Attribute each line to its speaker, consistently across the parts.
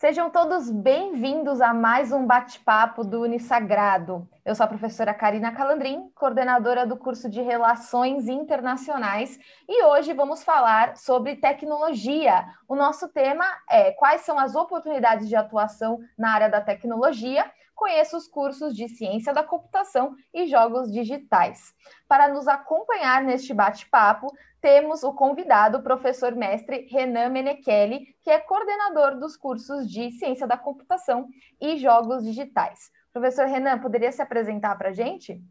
Speaker 1: Sejam todos bem-vindos a mais um bate-papo do Unisagrado. Eu sou a professora Karina Calandrin, coordenadora do curso de Relações Internacionais, e hoje vamos falar sobre tecnologia. O nosso tema é quais são as oportunidades de atuação na área da tecnologia. Conheça os cursos de Ciência da Computação e Jogos Digitais. Para nos acompanhar neste bate-papo, temos o convidado, o professor mestre Renan Menechelli, que é coordenador dos cursos de Ciência da Computação e Jogos Digitais. Professor Renan, poderia se apresentar para a gente?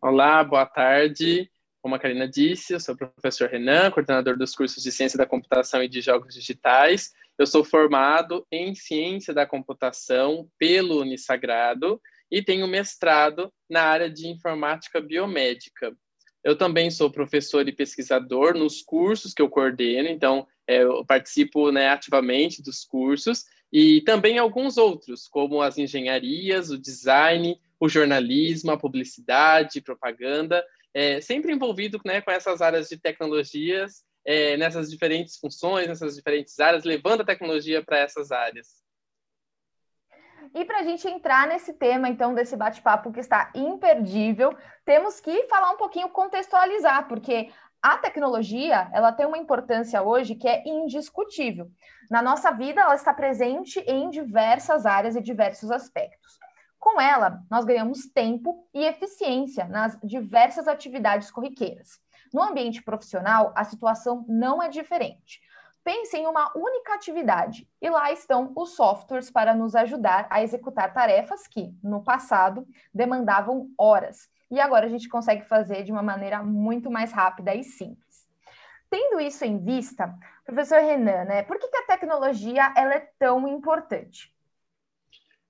Speaker 2: Olá, boa tarde. Como a Karina disse, eu sou o professor Renan, coordenador dos cursos de Ciência da Computação e de Jogos Digitais. Eu sou formado em Ciência da Computação pelo Unisagrado e tenho mestrado na área de Informática Biomédica. Eu também sou professor e pesquisador nos cursos que eu coordeno, então é, eu participo né, ativamente dos cursos e também alguns outros, como as engenharias, o design, o jornalismo, a publicidade, propaganda, é, sempre envolvido né, com essas áreas de tecnologias, é, nessas diferentes funções, nessas diferentes áreas, levando a tecnologia para essas áreas.
Speaker 1: E para a gente entrar nesse tema, então, desse bate-papo que está imperdível, temos que falar um pouquinho, contextualizar, porque a tecnologia ela tem uma importância hoje que é indiscutível. Na nossa vida, ela está presente em diversas áreas e diversos aspectos. Com ela, nós ganhamos tempo e eficiência nas diversas atividades corriqueiras. No ambiente profissional, a situação não é diferente. Pense em uma única atividade e lá estão os softwares para nos ajudar a executar tarefas que, no passado, demandavam horas e agora a gente consegue fazer de uma maneira muito mais rápida e simples. Tendo isso em vista, professor Renan, né, por que, que a tecnologia ela é tão importante?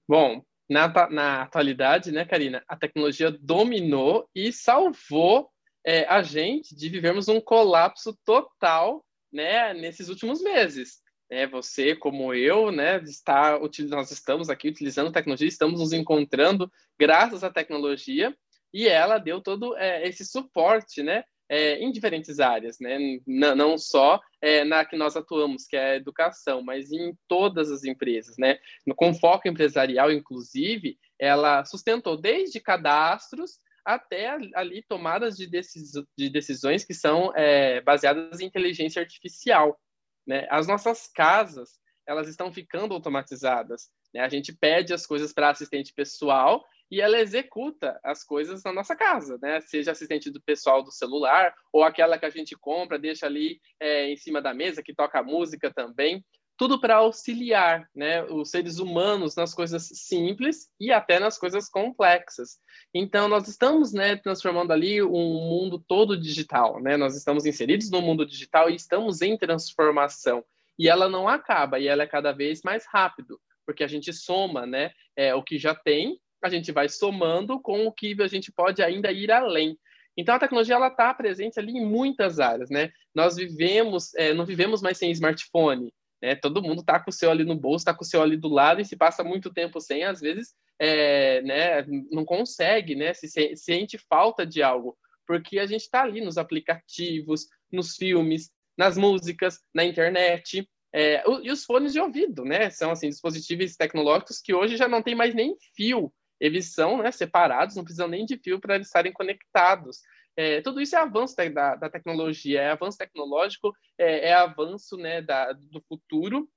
Speaker 2: Bom, na, na atualidade, né, Karina, a tecnologia dominou e salvou é, a gente de vivermos um colapso total né, nesses últimos meses. É, você, como eu, né, está, nós estamos aqui utilizando tecnologia, estamos nos encontrando graças à tecnologia e ela deu todo é, esse suporte, né, é, em diferentes áreas, né, não, só é, na que nós atuamos, que é a educação, mas em todas as empresas, né, com foco empresarial, inclusive, ela sustentou desde cadastros até ali tomadas de, decis de decisões que são é, baseadas em inteligência artificial. Né? As nossas casas elas estão ficando automatizadas. Né? A gente pede as coisas para assistente pessoal e ela executa as coisas na nossa casa, né? Seja assistente do pessoal do celular ou aquela que a gente compra, deixa ali é, em cima da mesa que toca música também tudo para auxiliar né, os seres humanos nas coisas simples e até nas coisas complexas. Então, nós estamos né, transformando ali um mundo todo digital, né? nós estamos inseridos no mundo digital e estamos em transformação. E ela não acaba, e ela é cada vez mais rápido, porque a gente soma né, é, o que já tem, a gente vai somando com o que a gente pode ainda ir além. Então a tecnologia ela está presente ali em muitas áreas, né? Nós vivemos, é, não vivemos mais sem smartphone, né? Todo mundo está com o seu ali no bolso, está com o seu ali do lado e se passa muito tempo sem, às vezes é, né, não consegue, né? Se sente falta de algo, porque a gente está ali nos aplicativos, nos filmes, nas músicas, na internet. É, e os fones de ouvido, né? São assim dispositivos tecnológicos que hoje já não tem mais nem fio, eles são né, separados, não precisam nem de fio para estarem conectados. É, tudo isso é avanço da, da, tecnologia, é avanço tecnológico, é, é avanço né, da, do futuro.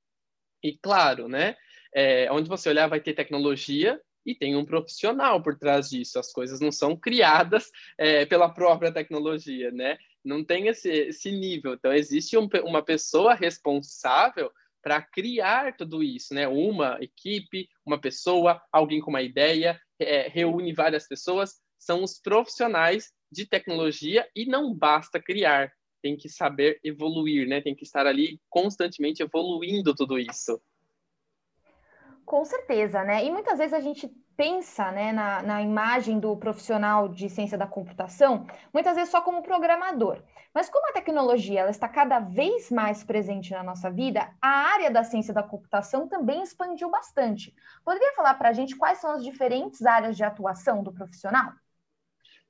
Speaker 2: E claro, né, é, onde você olhar vai ter tecnologia e tem um profissional por trás disso. As coisas não são criadas é, pela própria tecnologia, né? Não tem esse, esse nível. Então, existe um, uma pessoa responsável para criar tudo isso, né? Uma equipe, uma pessoa, alguém com uma ideia, é, reúne várias pessoas, são os profissionais de tecnologia e não basta criar, tem que saber evoluir, né? Tem que estar ali constantemente evoluindo tudo isso.
Speaker 1: Com certeza, né? E muitas vezes a gente pensa né, na, na imagem do profissional de ciência da computação, muitas vezes só como programador. Mas como a tecnologia ela está cada vez mais presente na nossa vida, a área da ciência da computação também expandiu bastante. Poderia falar para a gente quais são as diferentes áreas de atuação do profissional?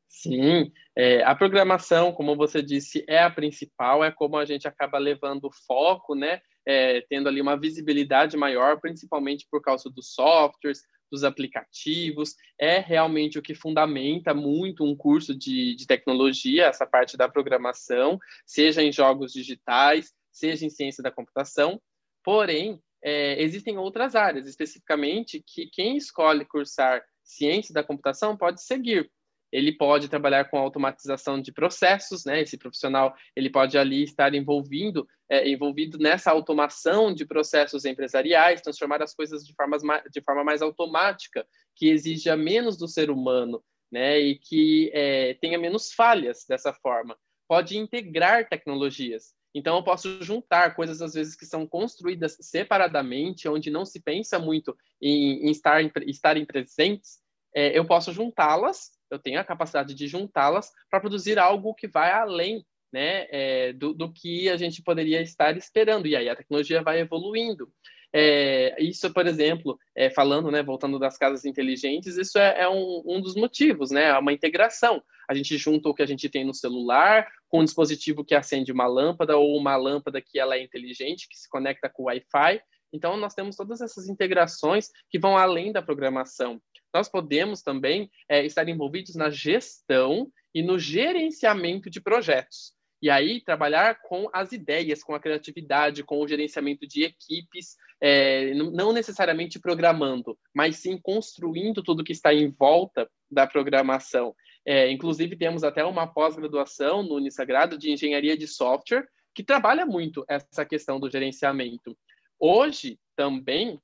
Speaker 2: Sim, é, a programação, como você disse, é a principal, é como a gente acaba levando foco, né, é, tendo ali uma visibilidade maior, principalmente por causa dos softwares, dos aplicativos, é realmente o que fundamenta muito um curso de, de tecnologia, essa parte da programação, seja em jogos digitais, seja em ciência da computação. Porém, é, existem outras áreas, especificamente, que quem escolhe cursar ciência da computação pode seguir. Ele pode trabalhar com automatização de processos, né? Esse profissional ele pode ali estar envolvido, é, envolvido nessa automação de processos empresariais, transformar as coisas de, formas, de forma mais automática, que exija menos do ser humano, né? E que é, tenha menos falhas dessa forma. Pode integrar tecnologias. Então, eu posso juntar coisas, às vezes, que são construídas separadamente, onde não se pensa muito em, em estar, em, estarem presentes, é, eu posso juntá-las, eu tenho a capacidade de juntá-las para produzir algo que vai além né, é, do, do, que a gente poderia estar esperando. E aí a tecnologia vai evoluindo. É, isso, por exemplo, é, falando, né, voltando das casas inteligentes, isso é, é um, um, dos motivos, né, é uma integração. A gente junta o que a gente tem no celular com um dispositivo que acende uma lâmpada ou uma lâmpada que ela é inteligente, que se conecta com o Wi-Fi. Então, nós temos todas essas integrações que vão além da programação. Nós podemos também é, estar envolvidos na gestão e no gerenciamento de projetos. E aí, trabalhar com as ideias, com a criatividade, com o gerenciamento de equipes, é, não necessariamente programando, mas sim construindo tudo que está em volta da programação. É, inclusive, temos até uma pós-graduação no Unisagrado de Engenharia de Software, que trabalha muito essa questão do gerenciamento. Hoje, também,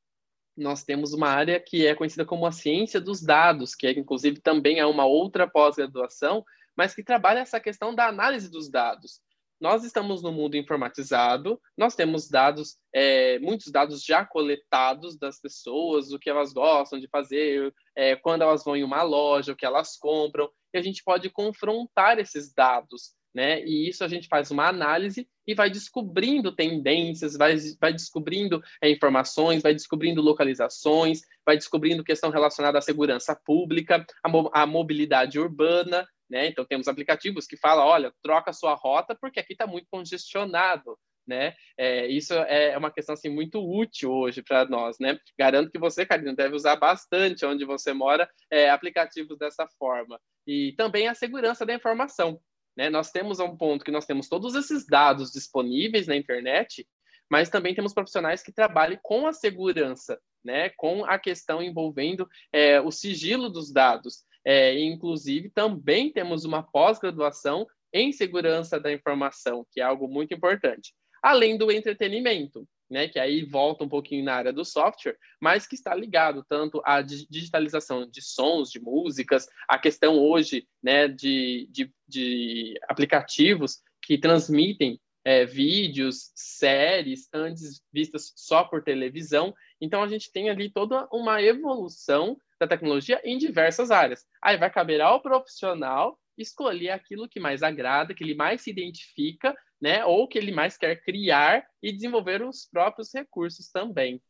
Speaker 2: nós temos uma área que é conhecida como a ciência dos dados, que é, inclusive também é uma outra pós-graduação, mas que trabalha essa questão da análise dos dados. Nós estamos no mundo informatizado, nós temos dados, é, muitos dados já coletados das pessoas, o que elas gostam de fazer, é, quando elas vão em uma loja, o que elas compram, e a gente pode confrontar esses dados, né? E isso a gente faz uma análise e vai descobrindo tendências, vai, vai descobrindo é, informações, vai descobrindo localizações, vai descobrindo questão relacionada à segurança pública, à, à mobilidade urbana, né? Então temos aplicativos que falam, olha, troca sua rota porque aqui está muito congestionado, né? É, isso é uma questão assim muito útil hoje para nós, né? Garanto que você, Karina, deve usar bastante onde você mora é, aplicativos dessa forma. E também a segurança da informação, né? Nós temos um ponto que nós temos todos esses dados disponíveis na internet, mas também temos profissionais que trabalham com a segurança, né? Com a questão envolvendo é, o sigilo dos dados. É, inclusive, também temos uma pós-graduação em segurança da informação, que é algo muito importante. Além do entretenimento, né, que aí volta um pouquinho na área do software, mas que está ligado tanto à digitalização de sons, de músicas, a questão hoje né, de, de, de aplicativos que transmitem é, vídeos, séries, antes vistas só por televisão. Então, a gente tem ali toda uma evolução da tecnologia em diversas áreas. Aí vai caber ao profissional escolher aquilo que mais agrada, que ele mais se identifica, né, ou que ele mais quer criar e desenvolver os próprios recursos também.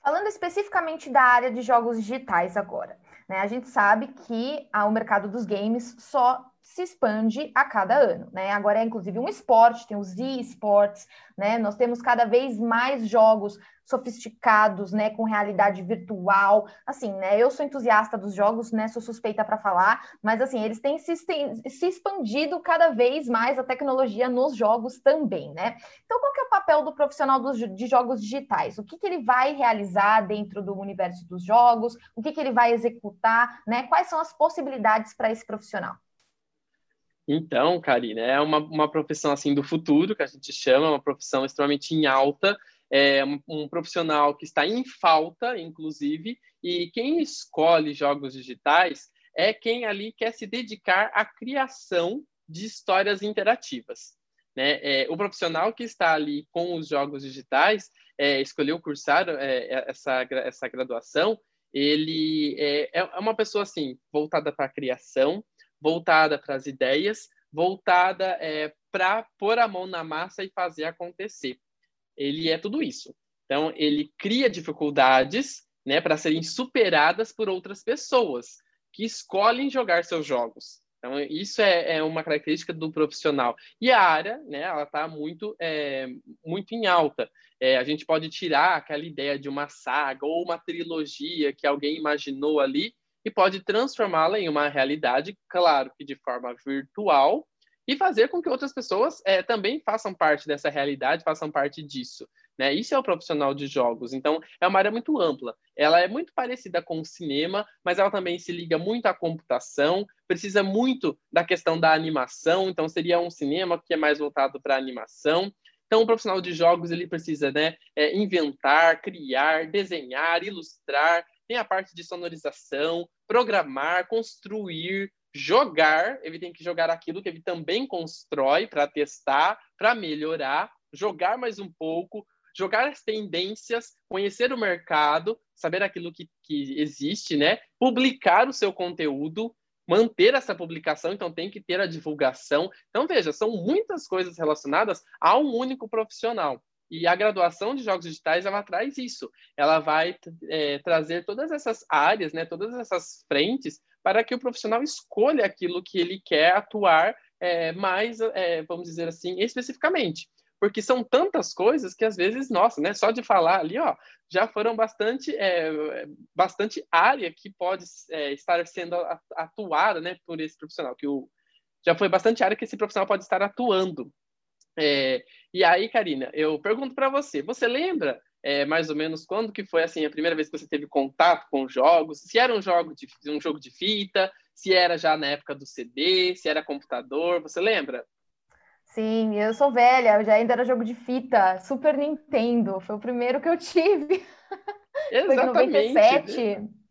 Speaker 1: Falando especificamente da área de jogos digitais agora, né, a gente sabe que o mercado dos games só se expande a cada ano, né? Agora é inclusive um esporte, tem os e-sports, né? Nós temos cada vez mais jogos sofisticados, né, com realidade virtual. Assim, né, eu sou entusiasta dos jogos, né, sou suspeita para falar, mas assim, eles têm se, se, expandido cada vez mais a tecnologia nos jogos também, né? Então, qual que é o papel do profissional dos, de jogos digitais? O que, que ele vai realizar dentro do universo dos jogos? O que, que ele vai executar, né? Quais são as possibilidades para esse profissional?
Speaker 2: Então, Karina, é uma, uma profissão assim do futuro, que a gente chama, uma profissão extremamente em alta, é um, um profissional que está em falta, inclusive, e quem escolhe jogos digitais é quem ali quer se dedicar à criação de histórias interativas. Né? É, o profissional que está ali com os jogos digitais, é, escolheu cursar é, essa, essa graduação, ele é, é uma pessoa assim voltada para a criação, voltada para as ideias, voltada é, para pôr a mão na massa e fazer acontecer. Ele é tudo isso. Então, ele cria dificuldades né, para serem superadas por outras pessoas que escolhem jogar seus jogos. Então, isso é, é, uma característica do profissional. E a área, né, ela está muito, é, muito em alta. É, a gente pode tirar aquela ideia de uma saga ou uma trilogia que alguém imaginou ali e pode transformá-la em uma realidade, claro que de forma virtual, e fazer com que outras pessoas é, também façam parte dessa realidade, façam parte disso. Né? Isso é o profissional de jogos. Então, é uma área muito ampla. Ela é muito parecida com o cinema, mas ela também se liga muito à computação, precisa muito da questão da animação. Então, seria um cinema que é mais voltado para animação. Então, o profissional de jogos ele precisa né, é, inventar, criar, desenhar, ilustrar. Tem a parte de sonorização, programar, construir, jogar. Ele tem que jogar aquilo que ele também constrói para testar, para melhorar, jogar mais um pouco, jogar as tendências, conhecer o mercado, saber aquilo que, que existe, né? Publicar o seu conteúdo, manter essa publicação, então tem que ter a divulgação. Então, veja, são muitas coisas relacionadas a um único profissional. E a graduação de jogos digitais, ela traz isso. Ela vai é, trazer todas essas áreas, né, todas essas frentes, para que o profissional escolha aquilo que ele quer atuar é, mais, é, vamos dizer assim, especificamente porque são tantas coisas que às vezes, nossa, né, só de falar ali, ó, já foram bastante, é, bastante área que pode é, estar sendo atuada, né, por esse profissional, que o, já foi bastante área que esse profissional pode estar atuando. É, e aí, Karina, eu pergunto para você, você lembra é, mais ou menos quando que foi assim a primeira vez que você teve contato com jogos? Se era um jogo de um jogo de fita, se era já na época do CD, se era computador, você lembra?
Speaker 1: Sim, eu sou velha, eu já ainda era jogo de fita, Super Nintendo, foi o primeiro que eu tive.
Speaker 2: Exatamente. foi em 97.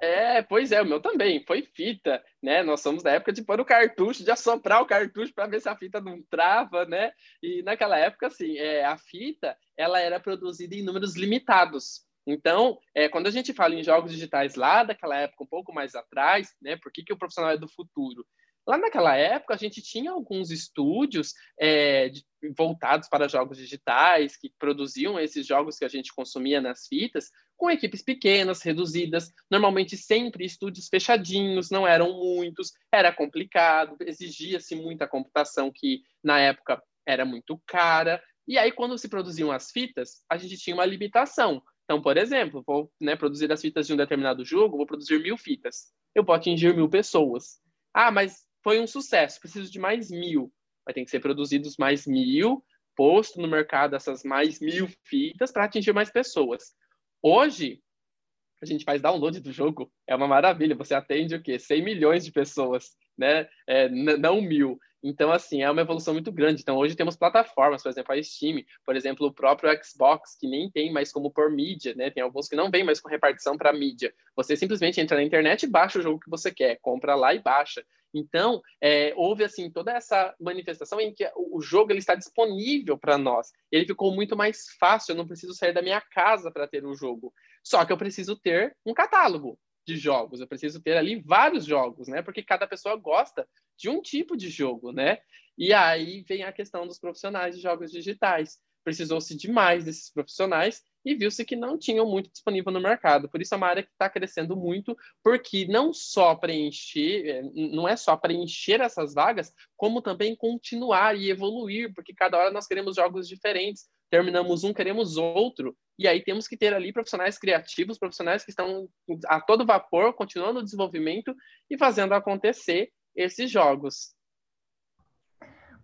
Speaker 2: É, pois é, o meu também, foi fita, né? Nós somos da época de pôr o cartucho, de assoprar o cartucho para ver se a fita não trava, né? E naquela época, assim, é, a fita, ela era produzida em números limitados. Então, é, quando a gente fala em jogos digitais lá daquela época, um pouco mais atrás, né? Por que, que o profissional é do futuro? Lá naquela época, a gente tinha alguns estúdios é, voltados para jogos digitais, que produziam esses jogos que a gente consumia nas fitas, com equipes pequenas, reduzidas, normalmente sempre estúdios fechadinhos, não eram muitos, era complicado, exigia-se muita computação que, na época, era muito cara. E aí, quando se produziam as fitas, a gente tinha uma limitação. Então, por exemplo, vou né, produzir as fitas de um determinado jogo, vou produzir mil fitas. Eu posso atingir mil pessoas. Ah, mas foi um sucesso, preciso de mais mil. Vai ter que ser produzidos mais mil, posto no mercado essas mais mil fitas para atingir mais pessoas. Hoje, a gente faz download do jogo, é uma maravilha. Você atende o quê? 100 milhões de pessoas, né? É, não mil. Então, assim, é uma evolução muito grande. Então, hoje temos plataformas, por exemplo, a Steam, por exemplo, o próprio Xbox, que nem tem mais como por mídia, né? Tem alguns que não vem mais com repartição para mídia. Você simplesmente entra na internet e baixa o jogo que você quer, compra lá e baixa. Então, é, houve assim toda essa manifestação em que o jogo ele está disponível para nós. Ele ficou muito mais fácil, eu não preciso sair da minha casa para ter o jogo. Só que eu preciso ter um catálogo de jogos, eu preciso ter ali vários jogos, né? Porque cada pessoa gosta de um tipo de jogo, né? E aí vem a questão dos profissionais de jogos digitais. Precisou-se demais desses profissionais e viu-se que não tinham muito disponível no mercado. Por isso é uma área que está crescendo muito, porque não só preencher, é, não é só preencher essas vagas, como também continuar e evoluir, porque cada hora nós queremos jogos diferentes. Terminamos um, queremos outro, e aí temos que ter ali profissionais criativos, profissionais que estão a todo vapor, continuando o desenvolvimento e fazendo acontecer esses jogos.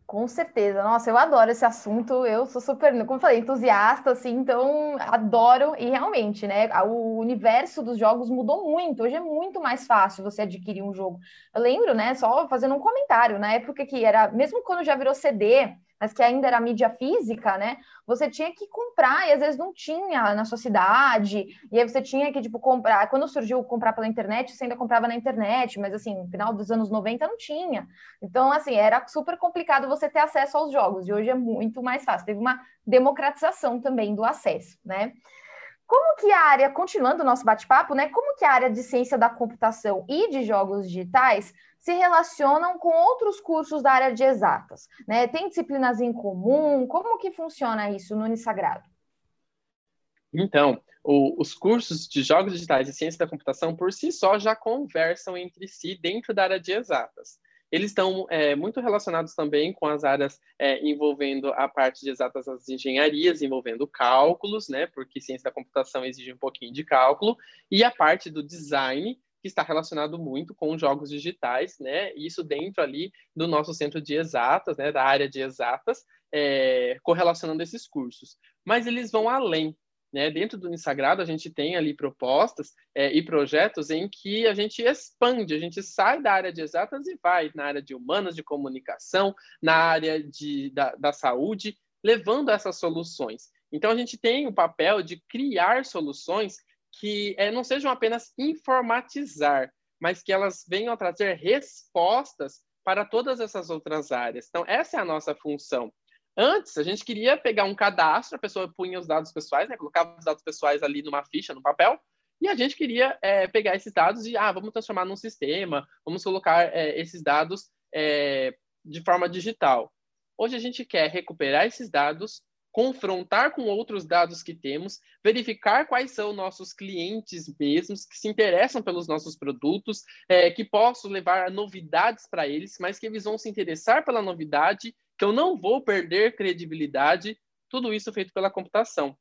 Speaker 1: Com certeza. Nossa, eu adoro esse assunto. Eu sou super, como eu falei, entusiasta, assim, então adoro. E realmente, né? O universo dos jogos mudou muito. Hoje é muito mais fácil você adquirir um jogo. Eu lembro, né? Só fazendo um comentário, na época que era, mesmo quando já virou CD, mas que ainda era mídia física, né? Você tinha que comprar e às vezes não tinha na sua cidade, e aí você tinha que, tipo, comprar. Quando surgiu comprar pela internet, você ainda comprava na internet, mas assim, no final dos anos 90 não tinha. Então, assim, era super complicado você ter acesso aos jogos, e hoje é muito mais fácil. Teve uma democratização também do acesso, né? Como que a área, continuando o nosso bate-papo, né? Como que a área de ciência da computação e de jogos digitais se relacionam com outros cursos da área de exatas? Né? Tem disciplinas em comum? Como que funciona isso no Unisagrado?
Speaker 2: Então, o, os cursos de jogos digitais e ciência da computação, por si só, já conversam entre si dentro da área de exatas. Eles estão é, muito relacionados também com as áreas é, envolvendo a parte de exatas as engenharias, envolvendo cálculos, né, porque ciência da computação exige um pouquinho de cálculo, e a parte do design, que está relacionado muito com jogos digitais, né, isso dentro ali do nosso centro de exatas, né, da área de exatas, é, correlacionando esses cursos. Mas eles vão além, né? Dentro do Unisagrado, a gente tem ali propostas é, e projetos em que a gente expande, a gente sai da área de exatas e vai na área de humanas, de comunicação, na área de, da, da saúde, levando essas soluções. Então, a gente tem o papel de criar soluções que é, não sejam apenas informatizar, mas que elas venham a trazer respostas para todas essas outras áreas. Então, essa é a nossa função. Antes, a gente queria pegar um cadastro, a pessoa punha os dados pessoais, né, colocava os dados pessoais ali numa ficha, no papel, e a gente queria é, pegar esses dados e, ah, vamos transformar num sistema, vamos colocar é, esses dados é, de forma digital. Hoje a gente quer recuperar esses dados, confrontar com outros dados que temos, verificar quais são nossos clientes mesmos que se interessam pelos nossos produtos, é, que posso levar novidades para eles, mas que eles vão se interessar pela novidade que eu não vou perder credibilidade, tudo isso feito pela computação.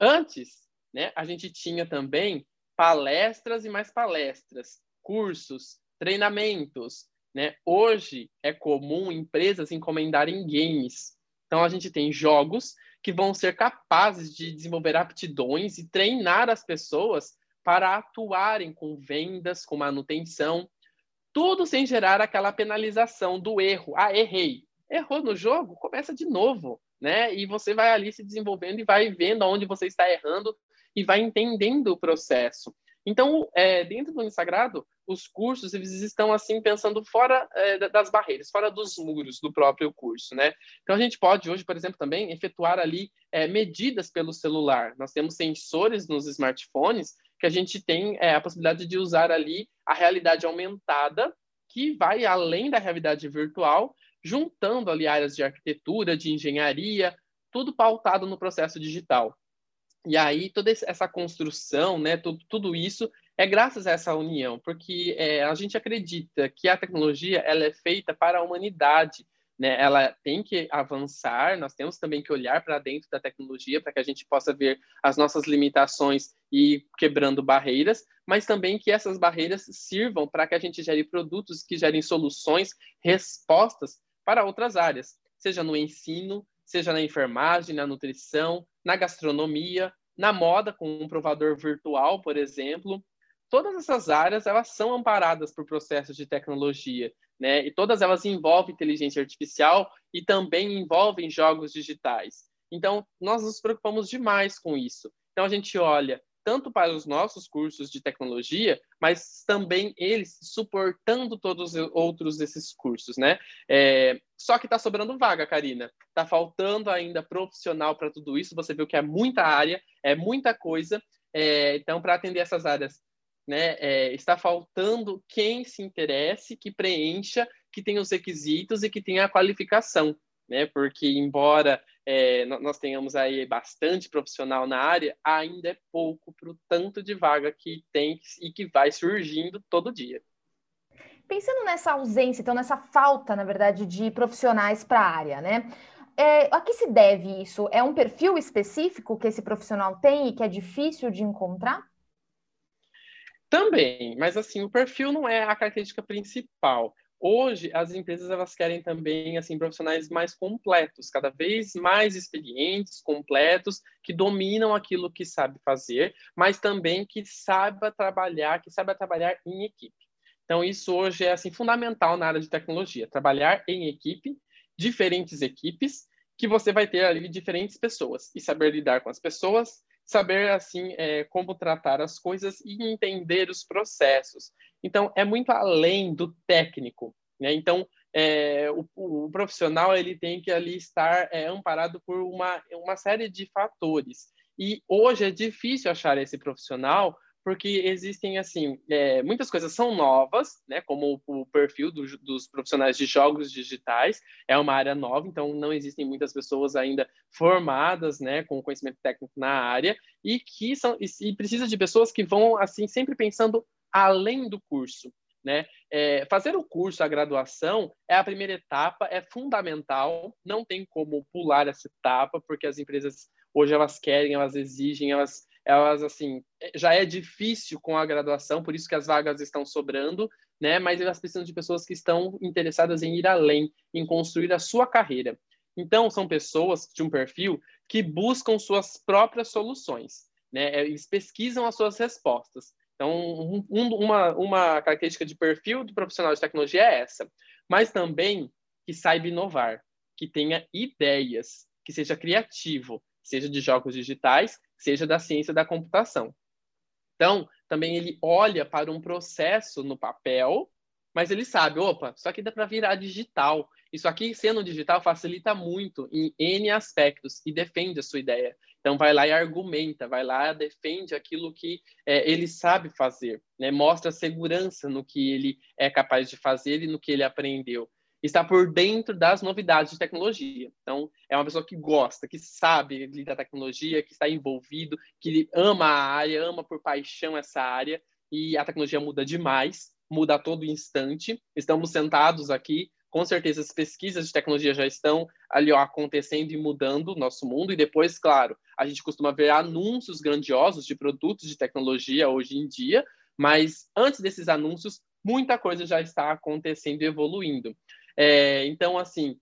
Speaker 2: Antes, né, a gente tinha também palestras e mais palestras, cursos, treinamentos. Né? Hoje é comum empresas encomendarem games. Então a gente tem jogos que vão ser capazes de desenvolver aptidões e treinar as pessoas para atuarem com vendas, com manutenção, tudo sem gerar aquela penalização do erro. Ah, errei errou no jogo, começa de novo, né? E você vai ali se desenvolvendo e vai vendo aonde você está errando e vai entendendo o processo. Então, é, dentro do Unisagrado, os cursos eles estão assim pensando fora é, das barreiras, fora dos muros do próprio curso, né? Então a gente pode hoje, por exemplo, também efetuar ali é, medidas pelo celular. Nós temos sensores nos smartphones que a gente tem é, a possibilidade de usar ali a realidade aumentada que vai além da realidade virtual juntando ali áreas de arquitetura, de engenharia, tudo pautado no processo digital. E aí toda essa construção, né, tudo, tudo isso é graças a essa união, porque é, a gente acredita que a tecnologia ela é feita para a humanidade, né? Ela tem que avançar, nós temos também que olhar para dentro da tecnologia para que a gente possa ver as nossas limitações e quebrando barreiras, mas também que essas barreiras sirvam para que a gente gere produtos que gerem soluções, respostas para outras áreas, seja no ensino, seja na enfermagem, na nutrição, na gastronomia, na moda, com um provador virtual, por exemplo. Todas essas áreas elas são amparadas por processos de tecnologia, né? E todas elas envolvem inteligência artificial e também envolvem jogos digitais. Então, nós nos preocupamos demais com isso. Então, a gente olha tanto para os nossos cursos de tecnologia, mas também eles suportando todos os outros desses cursos, né? É, só que está sobrando vaga, Karina. Está faltando ainda profissional para tudo isso. Você viu que é muita área, é muita coisa. É, então, para atender essas áreas, né, é, está faltando quem se interesse, que preencha, que tenha os requisitos e que tenha a qualificação né? Porque embora é, nós tenhamos aí bastante profissional na área, ainda é pouco para o tanto de vaga que tem e que vai surgindo todo dia.
Speaker 1: Pensando nessa ausência, então nessa falta, na verdade, de profissionais para a área, né? É, a que se deve isso? É um perfil específico que esse profissional tem e que é difícil de encontrar?
Speaker 2: Também, mas assim, o perfil não é a característica principal. Hoje, as empresas elas querem também assim profissionais mais completos, cada vez mais experientes, completos, que dominam aquilo que sabe fazer, mas também que saiba trabalhar, que saiba trabalhar em equipe. Então, isso hoje é assim fundamental na área de tecnologia, trabalhar em equipe, diferentes equipes, que você vai ter ali diferentes pessoas e saber lidar com as pessoas, saber assim é, como tratar as coisas e entender os processos. Então, é muito além do técnico. Né? Então, é, o, o, profissional ele tem que ali estar é, amparado por uma, uma série de fatores. E hoje é difícil achar esse profissional porque existem, assim, é, muitas coisas são novas, né, como o perfil do, dos profissionais de jogos digitais, é uma área nova, então não existem muitas pessoas ainda formadas, né, com conhecimento técnico na área, e que são, e, e precisa de pessoas que vão, assim, sempre pensando além do curso, né? É, fazer o curso, a graduação, é a primeira etapa, é fundamental, não tem como pular essa etapa, porque as empresas hoje elas querem, elas exigem, elas elas assim já é difícil com a graduação, por isso que as vagas estão sobrando, né? Mas elas precisam de pessoas que estão interessadas em ir além, em construir a sua carreira. Então são pessoas de um perfil que buscam suas próprias soluções, né? Eles pesquisam as suas respostas. Então um, uma uma característica de perfil do profissional de tecnologia é essa, mas também que saiba inovar, que tenha ideias, que seja criativo, seja de jogos digitais, seja da ciência da computação. Então, também ele olha para um processo no papel, mas ele sabe, opa, isso aqui dá para virar digital. Isso aqui, sendo digital, facilita muito em N aspectos e defende a sua ideia. Então, vai lá e argumenta, vai lá e defende aquilo que é, ele sabe fazer, né? mostra segurança no que ele é capaz de fazer e no que ele aprendeu está por dentro das novidades de tecnologia. Então, é uma pessoa que gosta, que sabe lidar com tecnologia, que está envolvido, que ama a área, ama por paixão essa área, e a tecnologia muda demais, muda a todo instante. Estamos sentados aqui, com certeza as pesquisas de tecnologia já estão ali ó, acontecendo e mudando o nosso mundo, e depois, claro, a gente costuma ver anúncios grandiosos de produtos de tecnologia hoje em dia, mas antes desses anúncios, muita coisa já está acontecendo e evoluindo. É, então, assim,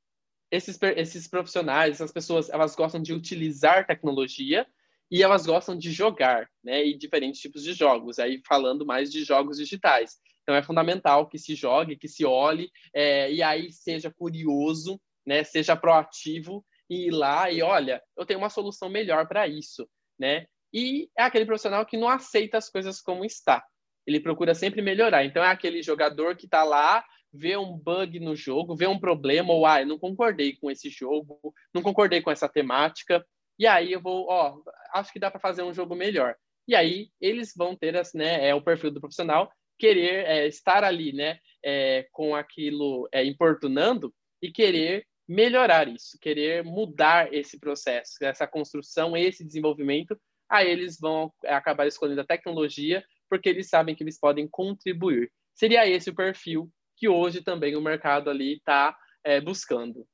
Speaker 2: esses, esses profissionais, essas pessoas, elas gostam de utilizar tecnologia e elas gostam de jogar, né? E diferentes tipos de jogos. Aí falando mais de jogos digitais. Então é fundamental que se jogue, que se olhe é, e aí seja curioso, né? Seja proativo e ir lá e olha, eu tenho uma solução melhor para isso, né? E é aquele profissional que não aceita as coisas como está. Ele procura sempre melhorar. Então é aquele jogador que está lá vê um bug no jogo, vê um problema, ou ah, não concordei com esse jogo, não concordei com essa temática, e aí eu vou, ó, acho que dá para fazer um jogo melhor. E aí eles vão ter, né, é o perfil do profissional, querer é, estar ali, né, é, com aquilo é, importunando e querer melhorar isso, querer mudar esse processo, essa construção, esse desenvolvimento, aí eles vão acabar escolhendo a tecnologia porque eles sabem que eles podem contribuir. Seria esse o perfil que hoje também o mercado ali está é, buscando.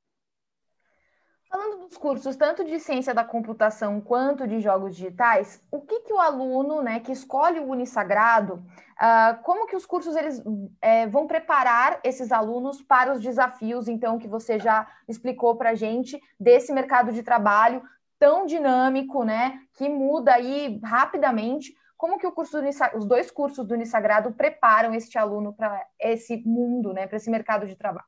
Speaker 1: Falando dos cursos, tanto de ciência da computação quanto de jogos digitais, o que, que o aluno né, que escolhe o Unisagrado, uh, como que os cursos eles é, vão preparar esses alunos para os desafios, então, que você já explicou para a gente, desse mercado de trabalho tão dinâmico, né, que muda aí rapidamente, como que o curso os dois cursos do Unisagrado preparam este aluno para esse mundo, né, para esse mercado de trabalho?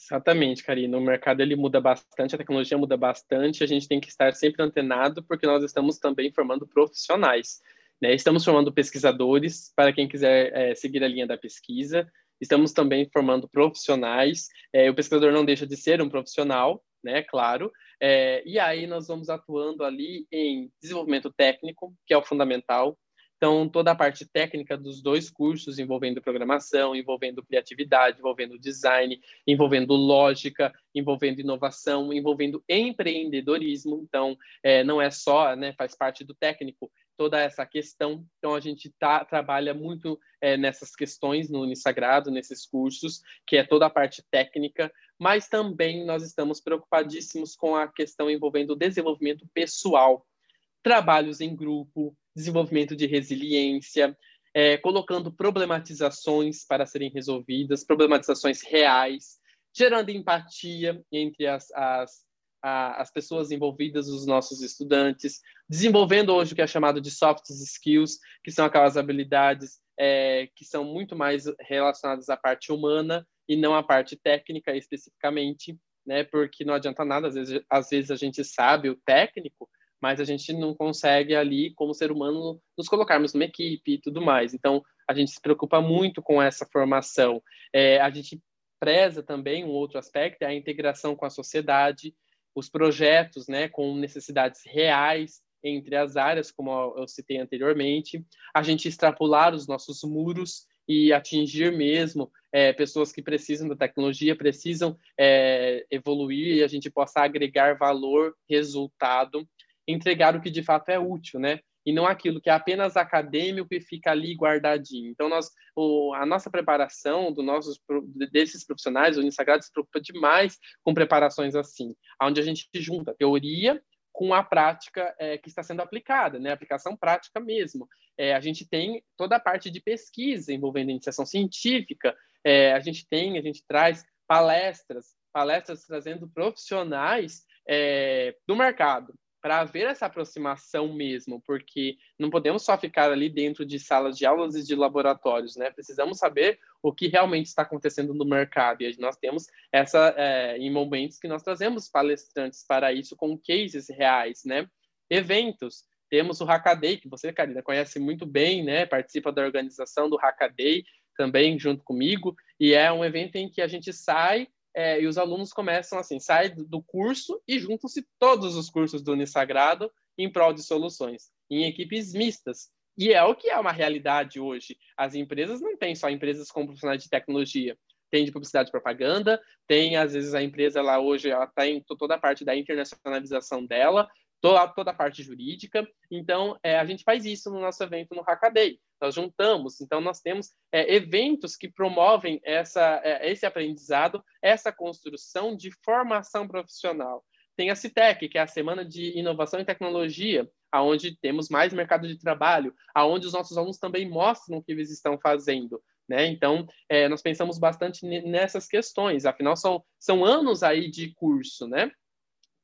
Speaker 2: Exatamente, Karina. O mercado ele muda bastante, a tecnologia muda bastante, a gente tem que estar sempre antenado, porque nós estamos também formando profissionais. Né? Estamos formando pesquisadores, para quem quiser é, seguir a linha da pesquisa, estamos também formando profissionais. É, o pesquisador não deixa de ser um profissional, né? Claro. É, e aí nós vamos atuando ali em desenvolvimento técnico, que é o fundamental. Então, toda a parte técnica dos dois cursos, envolvendo programação, envolvendo criatividade, envolvendo design, envolvendo lógica, envolvendo inovação, envolvendo empreendedorismo. Então, é, não é só, né, faz parte do técnico, toda essa questão. Então, a gente tá, trabalha muito é, nessas questões no Unisagrado, nesses cursos, que é toda a parte técnica, mas também nós estamos preocupadíssimos com a questão envolvendo o desenvolvimento pessoal, trabalhos em grupo, desenvolvimento de resiliência, é, colocando problematizações para serem resolvidas, problematizações reais, gerando empatia entre as, as, a, as pessoas envolvidas, os nossos estudantes, desenvolvendo hoje o que é chamado de soft skills, que são aquelas habilidades é, que são muito mais relacionadas à parte humana e não à parte técnica especificamente, né? Porque não adianta nada, às vezes, às vezes a gente sabe o técnico, mas a gente não consegue ali, como ser humano, nos colocarmos numa equipe e tudo mais. Então, a gente se preocupa muito com essa formação. É, a gente preza também um outro aspecto, é a integração com a sociedade, os projetos, né, com necessidades reais entre as áreas, como eu citei anteriormente, a gente extrapolar os nossos muros e atingir mesmo é, pessoas que precisam da tecnologia, precisam é, evoluir e a gente possa agregar valor, resultado, entregar o que de fato é útil, né? E não aquilo que é apenas acadêmico e fica ali guardadinho. Então, nós, o, a nossa preparação do nossos, desses profissionais, o Unisagrado se preocupa demais com preparações assim, onde a gente junta teoria com a prática é, que está sendo aplicada, né? Aplicação prática mesmo. É, a gente tem toda a parte de pesquisa envolvendo iniciação científica, é, a gente tem, a gente traz palestras, palestras trazendo profissionais é, do mercado, para haver essa aproximação mesmo, porque não podemos só ficar ali dentro de salas de aulas e de laboratórios, né? Precisamos saber o que realmente está acontecendo no mercado. E nós temos essa, é, em momentos que nós trazemos palestrantes para isso com cases reais, né? Eventos. Temos o Hackaday, que você, Karina, conhece muito bem, né? Participa da organização do Hackaday também junto comigo, e é um evento em que a gente sai é, e os alunos começam assim, saem do curso e juntam-se todos os cursos do Unisagrado em prol de soluções, em equipes mistas. E é o que é uma realidade hoje. As empresas não têm só empresas com profissionais de tecnologia, tem de publicidade e propaganda, tem às vezes a empresa lá hoje, ela tá toda a parte da internacionalização dela, toda, toda a parte jurídica. Então, é, a gente faz isso no nosso evento no Hackaday nós juntamos. Então, nós temos é, eventos que promovem essa, é, esse aprendizado, essa construção de formação profissional. Tem a CITEC, que é a Semana de Inovação e Tecnologia, aonde temos mais mercado de trabalho, aonde os nossos alunos também mostram o que eles estão fazendo. Né? Então, é, nós pensamos bastante nessas questões, afinal, são, são anos aí de curso, né?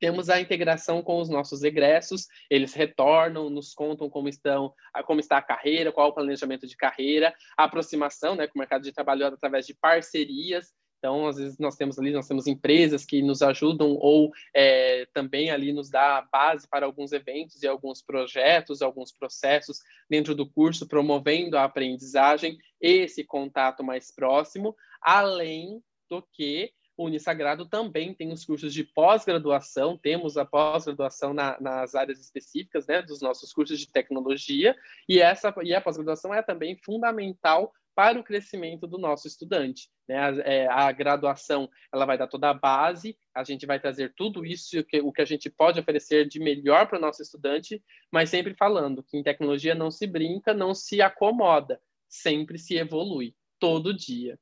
Speaker 2: Temos a integração com os nossos egressos, eles retornam, nos contam como estão, como está a carreira, qual o planejamento de carreira, a aproximação né, com o mercado de trabalho através de parcerias. Então, às vezes nós temos ali, nós temos empresas que nos ajudam ou é, também ali nos dá base para alguns eventos e alguns projetos, alguns processos dentro do curso, promovendo a aprendizagem, esse contato mais próximo, além do que o Unisagrado também tem os cursos de pós-graduação, temos a pós-graduação na, nas áreas específicas né, dos nossos cursos de tecnologia, e, essa, e a pós-graduação é também fundamental para o crescimento do nosso estudante. Né? A, é, a, graduação ela vai dar toda a base, a gente vai trazer tudo isso, o que, o que a gente pode oferecer de melhor para o nosso estudante, mas sempre falando que em tecnologia não se brinca, não se acomoda, sempre se evolui, todo dia.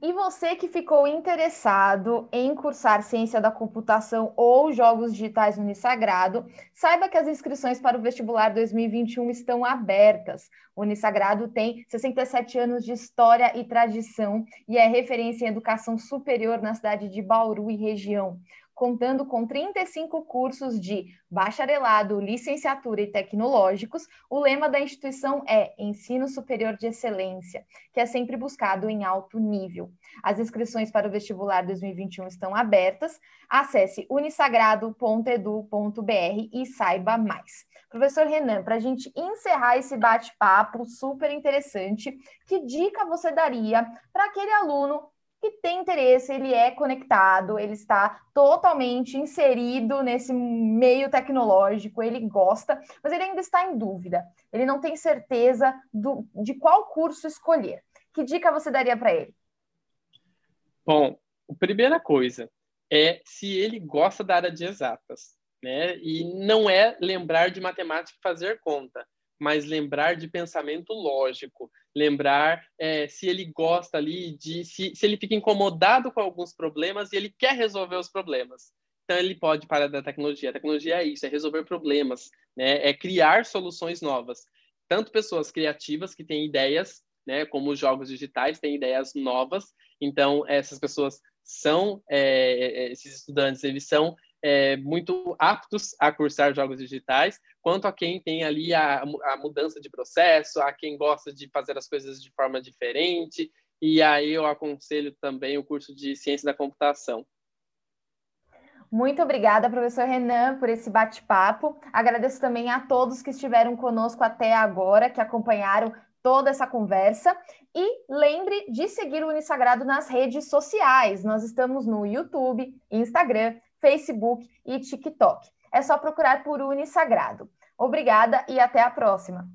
Speaker 1: E você que ficou interessado em cursar ciência da computação ou jogos digitais no Unisagrado, saiba que as inscrições para o vestibular 2021 estão abertas. O Unisagrado tem 67 anos de história e tradição e é referência em educação superior na cidade de Bauru e região contando com 35 cursos de bacharelado, licenciatura e tecnológicos, o lema da instituição é Ensino Superior de Excelência, que é sempre buscado em alto nível. As inscrições para o vestibular 2021 estão abertas. Acesse unisagrado.edu.br e saiba mais. Professor Renan, para a gente encerrar esse bate-papo super interessante, que dica você daria para aquele aluno que tem interesse, ele é conectado, ele está totalmente inserido nesse meio tecnológico, ele gosta, mas ele ainda está em dúvida. Ele não tem certeza do, de qual curso escolher. Que dica você daria para ele?
Speaker 2: Bom, a primeira coisa é se ele gosta da área de exatas, né? E não é lembrar de matemática e fazer conta mas lembrar de pensamento lógico, lembrar é, se ele gosta ali de se, se ele fica incomodado com alguns problemas e ele quer resolver os problemas. Então ele pode parar da tecnologia. A tecnologia é isso, é resolver problemas, né? É criar soluções novas. Tanto pessoas criativas que têm ideias, né? Como os jogos digitais têm ideias novas. Então essas pessoas são é, é esses estudantes, eles são é, muito aptos a cursar jogos digitais, quanto a quem tem ali a, a mudança de processo, a quem gosta de fazer as coisas de forma diferente. E aí eu aconselho também o curso de Ciência da Computação.
Speaker 1: Muito obrigada, professor Renan, por esse bate-papo. Agradeço também a todos que estiveram conosco até agora, que acompanharam toda essa conversa. E lembre de seguir o Unisagrado nas redes sociais. Nós estamos no YouTube, Instagram, Facebook e TikTok. é só procurar por Unisagrado. Obrigada e até a próxima.